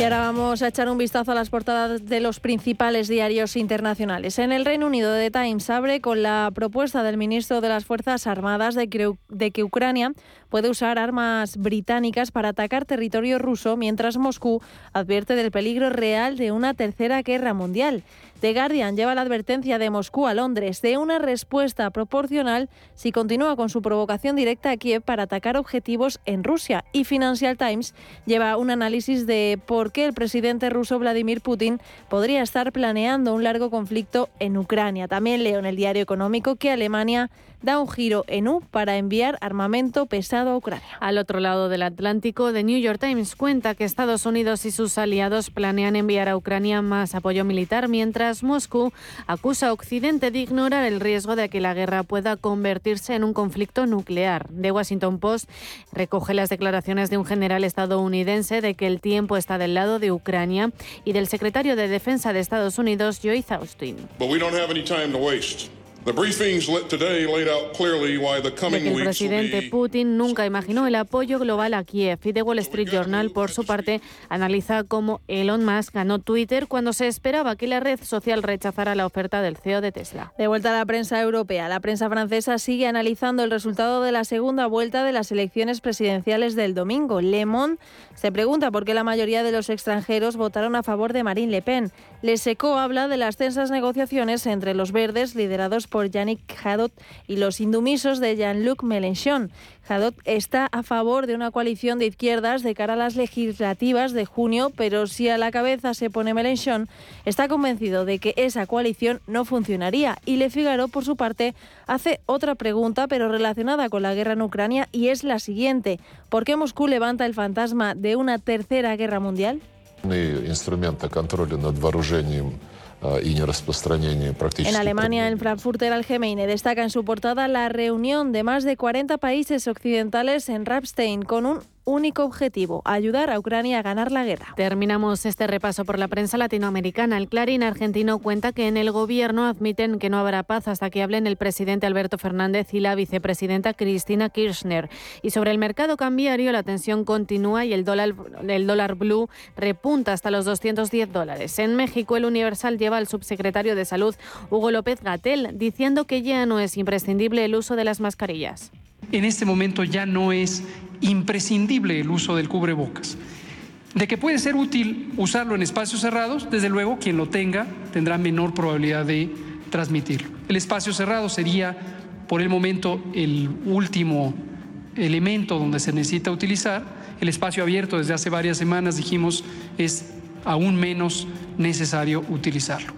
Y ahora vamos a echar un vistazo a las portadas de los principales diarios internacionales. En el Reino Unido, The Times abre con la propuesta del ministro de las Fuerzas Armadas de que, de que Ucrania puede usar armas británicas para atacar territorio ruso, mientras Moscú advierte del peligro real de una tercera guerra mundial. The Guardian lleva la advertencia de Moscú a Londres de una respuesta proporcional si continúa con su provocación directa a Kiev para atacar objetivos en Rusia. Y Financial Times lleva un análisis de por qué el presidente ruso Vladimir Putin podría estar planeando un largo conflicto en Ucrania. También leo en el diario económico que Alemania da un giro en U para enviar armamento pesado a Ucrania. Al otro lado del Atlántico, The New York Times cuenta que Estados Unidos y sus aliados planean enviar a Ucrania más apoyo militar, mientras Moscú acusa a Occidente de ignorar el riesgo de que la guerra pueda convertirse en un conflicto nuclear. The Washington Post recoge las declaraciones de un general estadounidense de que el tiempo está del lado de Ucrania y del secretario de Defensa de Estados Unidos, Joe Austin. Laid out clearly why the coming el presidente Putin nunca imaginó el apoyo global a Kiev. Y The Wall Street Journal, por su parte, analiza cómo Elon Musk ganó Twitter cuando se esperaba que la red social rechazara la oferta del CEO de Tesla. De vuelta a la prensa europea, la prensa francesa sigue analizando el resultado de la segunda vuelta de las elecciones presidenciales del domingo. Le Monde se pregunta por qué la mayoría de los extranjeros votaron a favor de Marine Le Pen. Le Seco habla de las tensas negociaciones entre los verdes liderados por Yannick Jadot y los indumisos de Jean-Luc Mélenchon. Jadot está a favor de una coalición de izquierdas de cara a las legislativas de junio, pero si a la cabeza se pone Mélenchon, está convencido de que esa coalición no funcionaría. Y Le Figaro, por su parte, hace otra pregunta, pero relacionada con la guerra en Ucrania, y es la siguiente. ¿Por qué Moscú levanta el fantasma de una tercera guerra mundial? En Alemania, el Frankfurter Allgemeine destaca en su portada la reunión de más de 40 países occidentales en Rapstein con un único objetivo, ayudar a Ucrania a ganar la guerra. Terminamos este repaso por la prensa latinoamericana. El Clarín argentino cuenta que en el gobierno admiten que no habrá paz hasta que hablen el presidente Alberto Fernández y la vicepresidenta Cristina Kirchner. Y sobre el mercado cambiario, la tensión continúa y el dólar, blue repunta hasta los 210 dólares. En México, el Universal lleva al subsecretario de Salud, Hugo López Gatel, diciendo que ya no es imprescindible el uso de las mascarillas. En este momento ya no es imprescindible el uso del cubrebocas. De que puede ser útil usarlo en espacios cerrados, desde luego quien lo tenga tendrá menor probabilidad de transmitirlo. El espacio cerrado sería por el momento el último elemento donde se necesita utilizar. El espacio abierto desde hace varias semanas dijimos es aún menos necesario utilizarlo.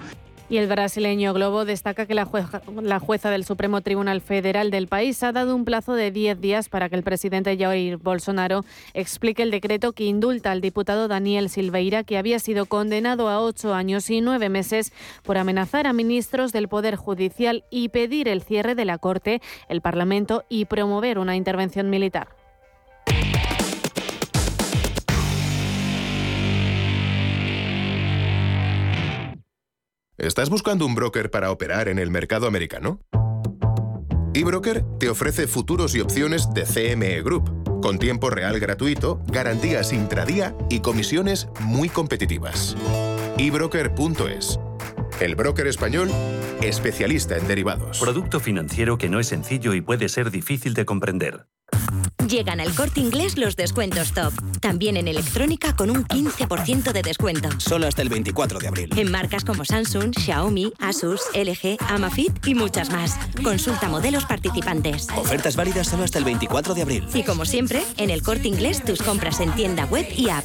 Y el brasileño Globo destaca que la jueza, del Supremo Tribunal Federal del país ha dado un plazo de 10 días para que el presidente Jair Bolsonaro explique el decreto que indulta al diputado Daniel Silveira, que había sido condenado a ocho años y nueve meses por amenazar a ministros del Poder Judicial y pedir el cierre de la Corte, el Parlamento y promover una intervención militar. ¿Estás buscando un broker para operar en el mercado americano? eBroker te ofrece futuros y opciones de CME Group, con tiempo real gratuito, garantías intradía y comisiones muy competitivas. ebroker.es. El broker español, especialista en derivados. Producto financiero que no es sencillo y puede ser difícil de comprender. Llegan al corte inglés los descuentos top. También en electrónica con un 15% de descuento. Solo hasta el 24 de abril. En marcas como Samsung, Xiaomi, Asus, LG, Amafit y muchas más. Consulta modelos participantes. Ofertas válidas solo hasta el 24 de abril. Y como siempre, en el corte inglés tus compras en tienda web y app.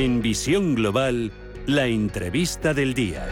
En Visión Global, la entrevista del día.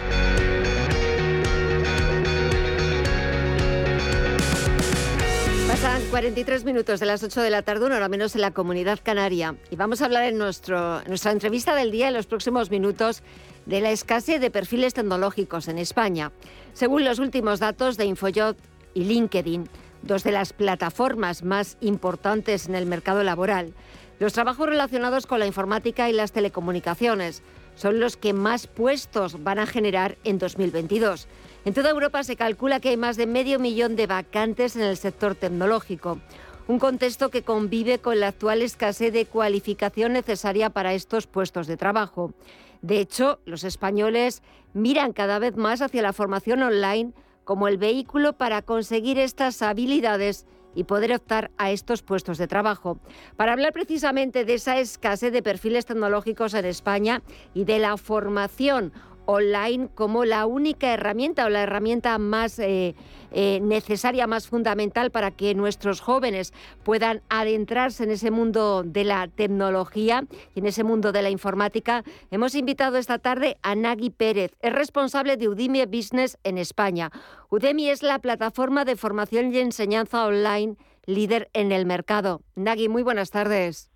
Pasan 43 minutos de las 8 de la tarde, una hora menos en la comunidad canaria. Y vamos a hablar en, nuestro, nuestra entrevista del día en los próximos minutos de la escasez de perfiles tecnológicos en España. Según los últimos datos de Infojob y LinkedIn, dos de las plataformas más importantes en el mercado laboral, los trabajos relacionados con la informática y las telecomunicaciones son los que más puestos van a generar en 2022. En toda Europa se calcula que hay más de medio millón de vacantes en el sector tecnológico, un contexto que convive con la actual escasez de cualificación necesaria para estos puestos de trabajo. De hecho, los españoles miran cada vez más hacia la formación online como el vehículo para conseguir estas habilidades y poder optar a estos puestos de trabajo. Para hablar precisamente de esa escasez de perfiles tecnológicos en España y de la formación online como la única herramienta o la herramienta más eh, eh, necesaria, más fundamental para que nuestros jóvenes puedan adentrarse en ese mundo de la tecnología y en ese mundo de la informática. Hemos invitado esta tarde a Nagui Pérez, es responsable de Udemy Business en España. Udemy es la plataforma de formación y enseñanza online líder en el mercado. Nagui, muy buenas tardes.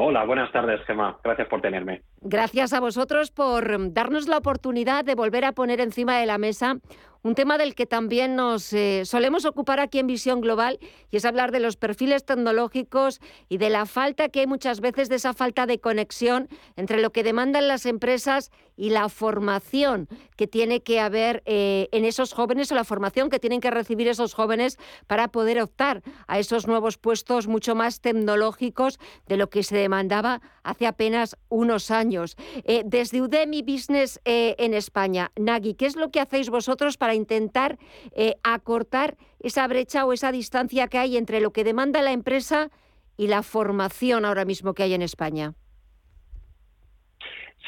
Hola, buenas tardes, Gemma. Gracias por tenerme. Gracias a vosotros por darnos la oportunidad de volver a poner encima de la mesa un tema del que también nos eh, solemos ocupar aquí en Visión Global y es hablar de los perfiles tecnológicos y de la falta que hay muchas veces de esa falta de conexión entre lo que demandan las empresas y la formación que tiene que haber eh, en esos jóvenes o la formación que tienen que recibir esos jóvenes para poder optar a esos nuevos puestos mucho más tecnológicos de lo que se demandaba hace apenas unos años. Eh, desde Udemy Business en España, Nagui, ¿qué es lo que hacéis vosotros para intentar eh, acortar esa brecha o esa distancia que hay entre lo que demanda la empresa y la formación ahora mismo que hay en España.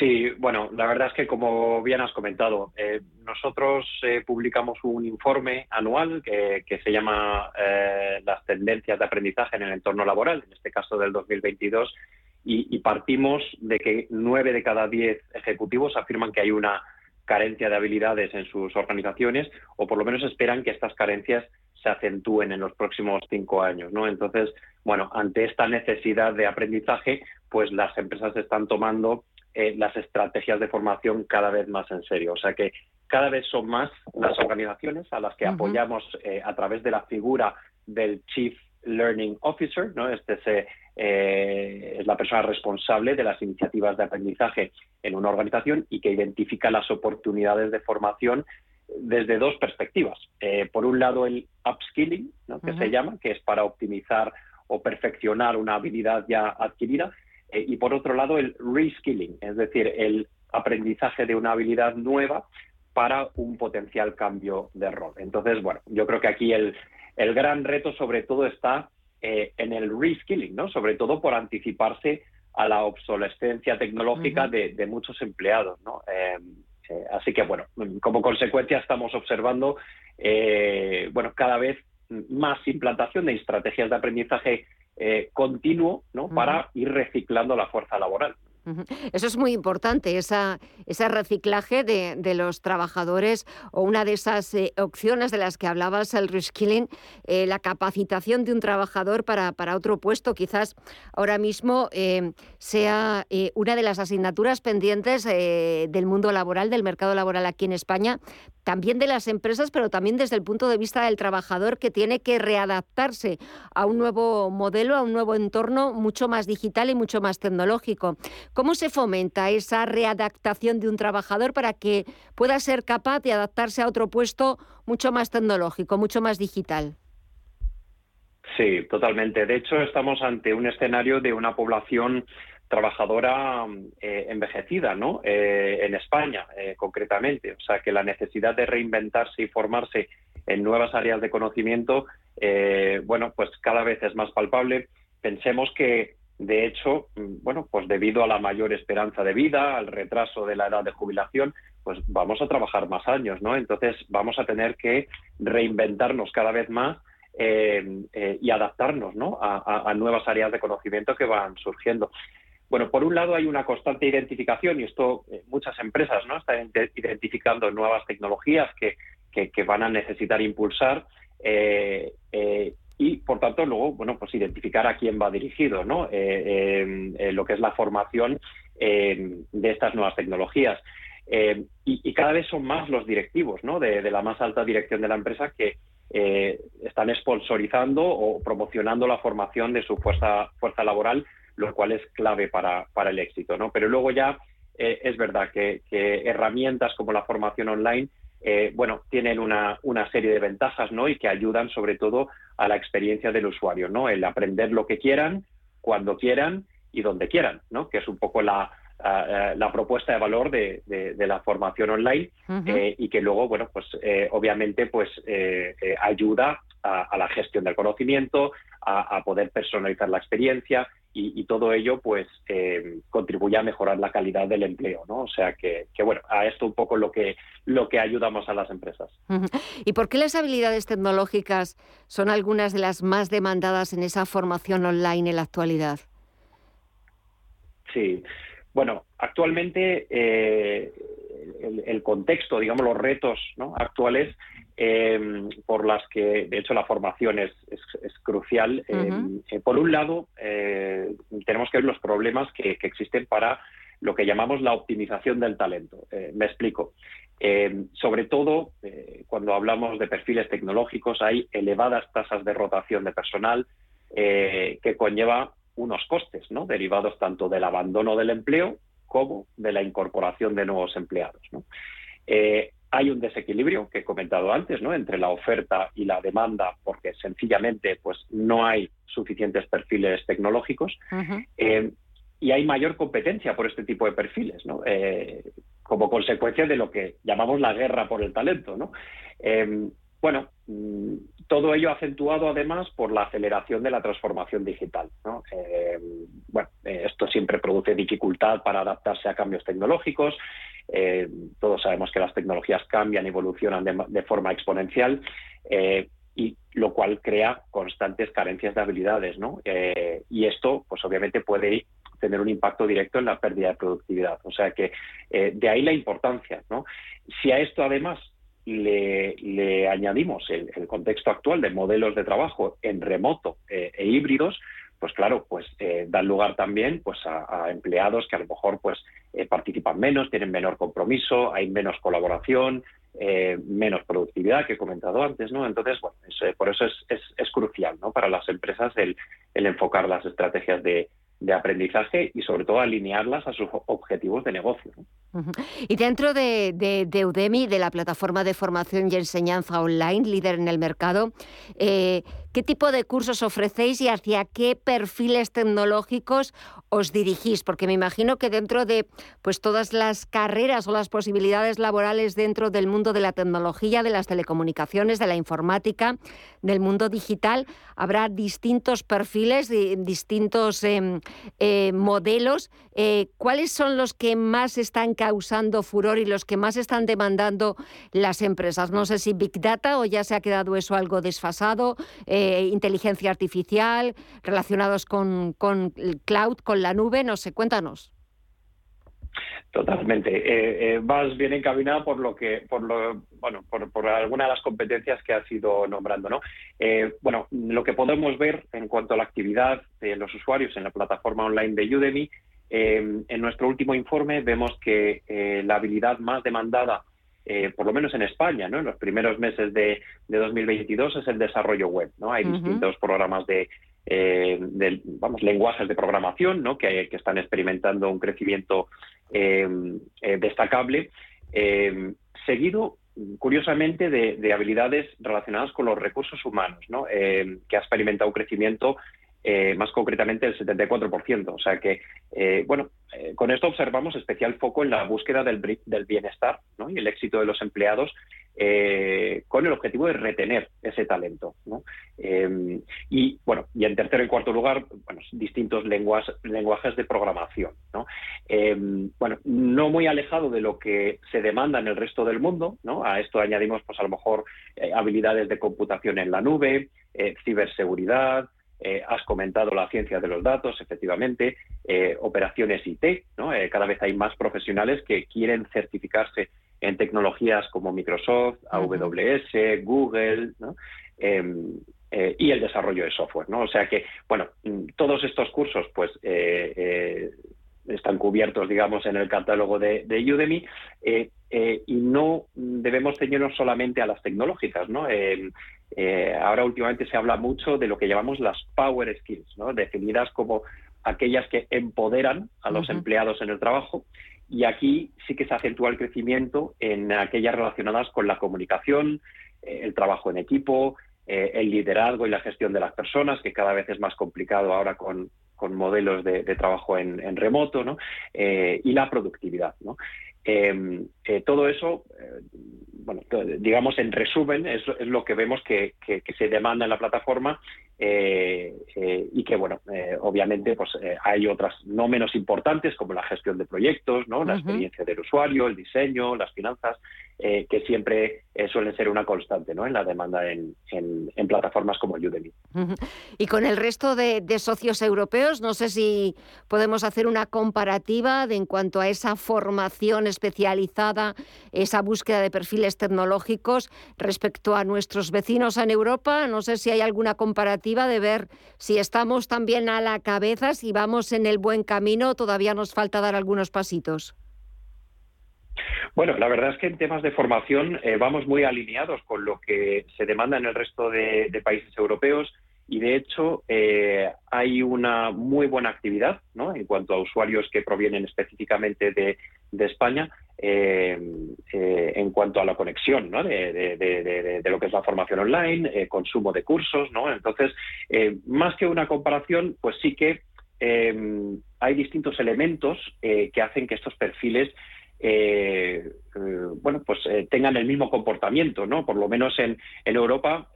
Sí, bueno, la verdad es que como bien has comentado, eh, nosotros eh, publicamos un informe anual que, se llama Las tendencias de aprendizaje en el entorno laboral, en este caso del 2022, y, y partimos de que nueve de cada diez ejecutivos afirman que hay una carencia de habilidades en sus organizaciones o por lo menos esperan que estas carencias se acentúen en los próximos cinco años, ¿no? Entonces, bueno, ante esta necesidad de aprendizaje, pues las empresas están tomando eh, las estrategias de formación cada vez más en serio. O sea que cada vez son más las organizaciones a las que apoyamos eh, a través de la figura del Chief Learning Officer, ¿no? Este se, eh, es la persona responsable de las iniciativas de aprendizaje en una organización y que identifica las oportunidades de formación desde dos perspectivas. Eh, por un lado, el upskilling, que se llama, que es para optimizar o perfeccionar una habilidad ya adquirida, eh, y por otro lado, el reskilling, es decir, el aprendizaje de una habilidad nueva para un potencial cambio de rol. Entonces, bueno, yo creo que aquí el, el gran reto sobre todo está eh, en el reskilling, ¿no? Sobre todo por anticiparse a la obsolescencia tecnológica de, muchos empleados, ¿no? Eh, eh, así que, bueno, como consecuencia estamos observando, bueno, cada vez más implantación de estrategias de aprendizaje continuo, ¿no? Para ir reciclando la fuerza laboral. Eso es muy importante, esa, ese reciclaje de, los trabajadores o una de esas eh, opciones de las que hablabas, el reskilling, eh, la capacitación de un trabajador para, para otro puesto, quizás ahora mismo eh, sea una de las asignaturas pendientes del mundo laboral, del mercado laboral aquí en España, también de las empresas, pero también desde el punto de vista del trabajador que tiene que readaptarse a un nuevo modelo, a un nuevo entorno mucho más digital y mucho más tecnológico. ¿Cómo se fomenta esa readaptación de un trabajador para que pueda ser capaz de adaptarse a otro puesto mucho más tecnológico, mucho más digital? Sí, totalmente. De hecho, estamos ante un escenario de una población trabajadora eh, envejecida, ¿no? Eh, en España, eh, concretamente. O sea, que la necesidad de reinventarse y formarse en nuevas áreas de conocimiento, bueno, pues cada vez es más palpable. Pensemos que de hecho, mm, bueno, pues debido a la mayor esperanza de vida, al retraso de la edad de jubilación, pues vamos a trabajar más años, ¿no? Entonces vamos a tener que reinventarnos cada vez más eh, eh, y adaptarnos, ¿no? A, nuevas áreas de conocimiento que van surgiendo. Bueno, por un lado hay una constante identificación y esto eh, muchas empresas, ¿no? Están identificando nuevas tecnologías que, que, van a necesitar impulsar y por tanto luego bueno pues identificar a quién va dirigido no eh, eh, lo que es la formación eh, de estas nuevas tecnologías y, cada vez son más los directivos ¿no? de, la más alta dirección de la empresa que están sponsorizando o promocionando la formación de su fuerza fuerza laboral lo cual es clave para, para el éxito no pero luego ya es verdad que herramientas como la formación online eh, bueno, tienen una, una, serie de ventajas, ¿no? Y que ayudan sobre todo a la experiencia del usuario, ¿no? El aprender lo que quieran, cuando quieran y donde quieran, ¿no? Que es un poco la, la propuesta de valor de, de, la formación online eh, y que luego, bueno, pues eh, obviamente pues ayuda a, la gestión del conocimiento, a, poder personalizar la experiencia y, todo ello pues eh, contribuye a mejorar la calidad del empleo, ¿no? O sea que, bueno, a esto un poco lo que, lo que ayudamos a las empresas. ¿Y por qué las habilidades tecnológicas son algunas de las más demandadas en esa formación online en la actualidad? Sí, bueno, actualmente eh, el, contexto, digamos, los retos actuales eh, por las que, de hecho, la formación es, crucial. Eh, eh, por un lado, tenemos que ver los problemas que, existen para lo que llamamos la optimización del talento. me explico. sobre todo, cuando hablamos de perfiles tecnológicos, hay elevadas tasas de rotación de personal que conlleva unos costes ¿no? derivados tanto del abandono del empleo como de la incorporación de nuevos empleados. Eh, hay un desequilibrio que he comentado antes, ¿no? Entre la oferta y la demanda, porque sencillamente, pues, no hay suficientes perfiles tecnológicos. Eh, y hay mayor competencia por este tipo de perfiles, ¿no? Eh, como consecuencia de lo que llamamos la guerra por el talento, ¿no? bueno, mm, todo ello acentuado además por la aceleración de la transformación digital. Eh, bueno, eh, esto siempre produce dificultad para adaptarse a cambios tecnológicos. Eh, todos sabemos que las tecnologías cambian evolucionan de, forma exponencial y lo cual crea constantes carencias de habilidades, y esto, pues obviamente puede tener un impacto directo en la pérdida de productividad. O sea que de ahí la importancia, Si a esto además le, añadimos el, contexto actual de modelos de trabajo en remoto eh, e híbridos, pues claro, pues eh, dan lugar también pues a, empleados que a lo mejor pues eh, participan menos, tienen menor compromiso, hay menos colaboración, menos productividad que he comentado antes, ¿no? Entonces, bueno, por eso es, es, crucial, ¿no? Para las empresas el, el enfocar las estrategias de aprendizaje y sobre todo alinearlas a sus objetivos de negocio. Y dentro de, de, Udemy, de la plataforma de formación y enseñanza online, líder en el mercado, eh, ¿qué tipo de cursos ofrecéis y hacia qué perfiles tecnológicos os dirigís? Porque me imagino que dentro de pues, todas las carreras o las posibilidades laborales dentro del mundo de la tecnología, de las telecomunicaciones, de la informática, del mundo digital, habrá distintos perfiles, distintos em, eh, modelos. Eh, ¿Cuáles son los que más están causando furor y los que más están demandando las empresas? No sé si Big Data o ya se ha quedado eso algo desfasado, inteligencia artificial, relacionados con, con cloud, con la nube, no sé, cuéntanos. Totalmente. Eh, eh, vas bien encaminada por lo que, por lo, bueno, por, por alguna de las competencias que has ido nombrando, ¿no? Eh, bueno, lo que podemos ver en cuanto a la actividad de los usuarios en la plataforma online de Udemy, en nuestro último informe vemos que la habilidad más demandada, por lo menos en España, ¿no? En los primeros meses de, de 2022 es el desarrollo web, ¿no? Hay distintos programas de, de, vamos, lenguajes de programación ¿no? que, que, están experimentando un crecimiento Em, eh, destacable, em, seguido curiosamente de, habilidades relacionadas con los recursos humanos, em, que ha experimentado un crecimiento eh, más concretamente el 74%. O sea que, eh, bueno, con esto observamos especial foco en la búsqueda del, del bienestar y el éxito de los empleados eh, con el objetivo de retener ese talento. Em, y bueno, y en tercer y cuarto lugar, bueno, distintos lenguajes de programación. Em, bueno, no muy alejado de lo que se demanda en el resto del mundo. ¿no? A esto añadimos, pues a lo mejor eh, habilidades de computación en la nube, eh, has comentado la ciencia de los datos, efectivamente, operaciones IT, ¿no? cada vez hay más profesionales que quieren certificarse en tecnologías como Microsoft, AWS, Google, em, eh, y el desarrollo de software, ¿no? O sea que, bueno, mm, todos estos cursos, pues, eh, eh, están cubiertos, digamos, en el catálogo de, Udemy y no debemos ceñirnos solamente a las tecnológicas, ¿no? Em, ahora últimamente se habla mucho de lo que llamamos las power skills, ¿no? Definidas como aquellas que empoderan a los empleados en el trajo y aquí sí que se acentúa el crecimiento en aquellas relacionadas con la comunicación, eh, el trabajo en equipo, eh, el liderazgo y la gestión de las personas, que cada vez es más complicado ahora con, modelos de, trabajo en, remoto, ¿no? Eh, y la productividad. ¿no? Todo eso bueno, digamos en resumen, es, lo que vemos que, se demanda en la plataforma eh, eh, y que, bueno, obviamente pues hay otras no menos importantes como la gestión de proyectos, ¿no? la experiencia del usuario, el diseño, las finanzas, que siempre suelen ser una constante ¿no? en la demanda en, plataformas como Udemy. Y con el resto de, de, socios europeos, no sé si podemos hacer una comparativa de en cuanto a esa formación especializada, esa búsqueda de perfiles tecnológicos respecto a nuestros vecinos en Europa. No sé si hay alguna comparativa de ver si estamos también a la cabeza, si vamos en el buen camino, todavía nos falta dar algunos pasitos. Bueno, la verdad es que en temas de formación eh, vamos muy alineados con lo que se demanda en el resto de países europeos y de hecho eh, hay una muy buena actividad ¿no? en cuanto a usuarios que provienen específicamente de, España eh, eh, en cuanto a la conexión ¿no? de, lo que es la formación online, consumo de cursos. ¿no? Entonces, más que una comparación, pues sí que hay distintos elementos que hacen que estos perfiles eh, eh, bueno, pues eh, tengan el mismo comportamiento, ¿no? Por lo menos en, en Europa,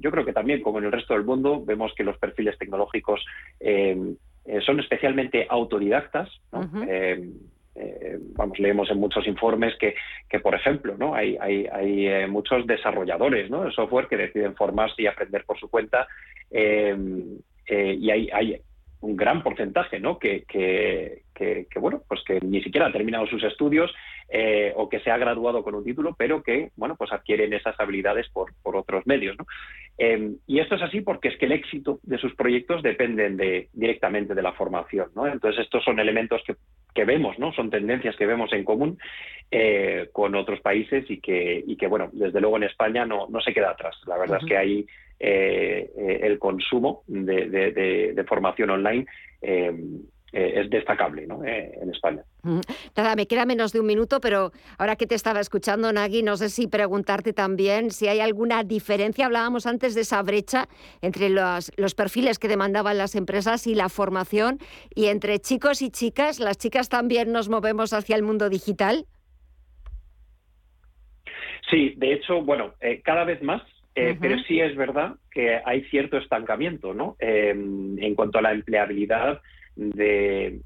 yo creo que también, como en el resto del mundo, vemos que los perfiles tecnológicos son especialmente autodidactas, vamos, leemos en muchos informes que, que por ejemplo, ¿no? hay, hay, hay muchos desarrolladores ¿no? de software que deciden formarse y aprender por su cuenta y hay, hay un gran porcentaje, ¿no? Que, que, bueno, pues que ni siquiera ha terminado sus estudios eh, o que se ha graduado con un título, pero que, bueno, pues adquieren esas habilidades por, otros medios, ¿no? Em, y esto es así porque es que el éxito de sus proyectos dependen de, directamente de la formación, ¿no? Entonces estos son elementos que, que vemos, ¿no? Son tendencias que vemos en común eh, con otros países y que, y que, bueno, desde luego en España no, no se queda atrás. La verdad es que hay el consumo de, formación online eh, es destacable en España. Nada, me queda menos de un minuto, pero ahora que te estaba escuchando, Nagui, no sé si preguntarte también si hay alguna diferencia. Hablábamos antes de esa brecha entre los, los perfiles que demandaban las empresas y la formación, y entre chicos y chicas, ¿las chicas también nos movemos hacia el mundo digital? Sí, de hecho, bueno, cada vez más eh, pero sí es verdad que hay cierto estancamiento ¿no? Em, en cuanto a la empleabilidad de,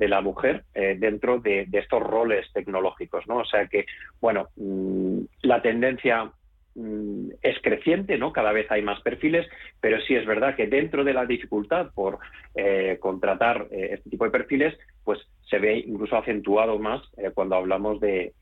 la mujer eh, dentro de, estos roles tecnológicos. ¿no? O sea que, bueno, mm, la tendencia mm, es creciente, ¿no? Cada vez hay más perfiles, pero sí es verdad que dentro de la dificultad por eh, contratar este tipo de perfiles, pues se ve incluso acentuado más cuando hablamos de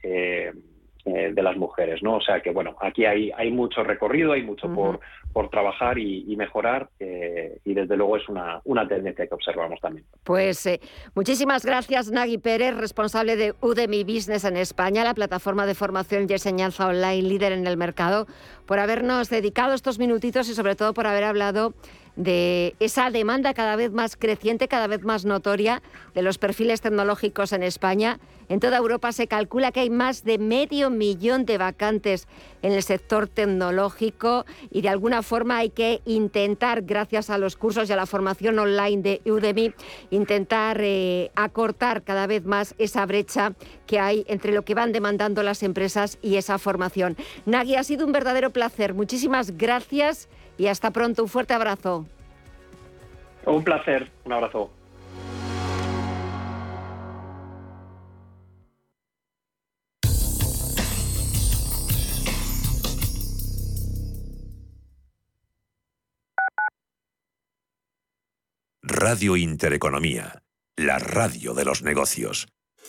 eh, de las mujeres, ¿no? O sea que, bueno, aquí hay, hay mucho recorrido, hay mucho por, por trabajar y, mejorar eh, y desde luego es una, una tendencia que observamos también. Pues eh, muchísimas gracias, Nagui Pérez, responsable de Udemy Business en España, la plataforma de formación y enseñanza online líder en el mercado, por habernos dedicado estos minutitos y sobre todo por haber hablado de esa demanda cada vez más creciente, cada vez más notoria de los perfiles tecnológicos en España. En toda Europa se calcula que hay más de medio millón de vacantes en el sector tecnológico y de alguna forma hay que intentar, gracias a los cursos y a la formación online de Udemy, intentar eh, acortar cada vez más esa brecha que hay entre lo que van demandando las empresas y esa formación. Nagui, ha sido un verdadero placer. Muchísimas gracias y hasta pronto. Un fuerte abrazo. Un placer. Un abrazo. Radio Intereconomía, la radio de los negocios.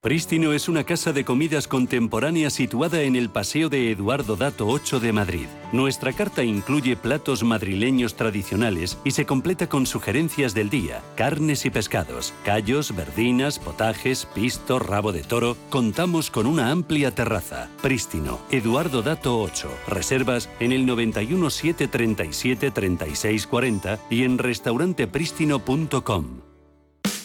Prístino es una casa de comidas contemporánea situada en el Paseo de Eduardo Dato 8 de Madrid. Nuestra carta incluye platos madrileños tradicionales y se completa con sugerencias del día, carnes y pescados, callos, verdinas, potajes, pisto, rabo de toro. Contamos con una amplia terraza. Prístino, Eduardo Dato 8. Reservas en el 91 737 3640 y en restaurantepristino.com.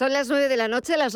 Son las 9 de la noche, las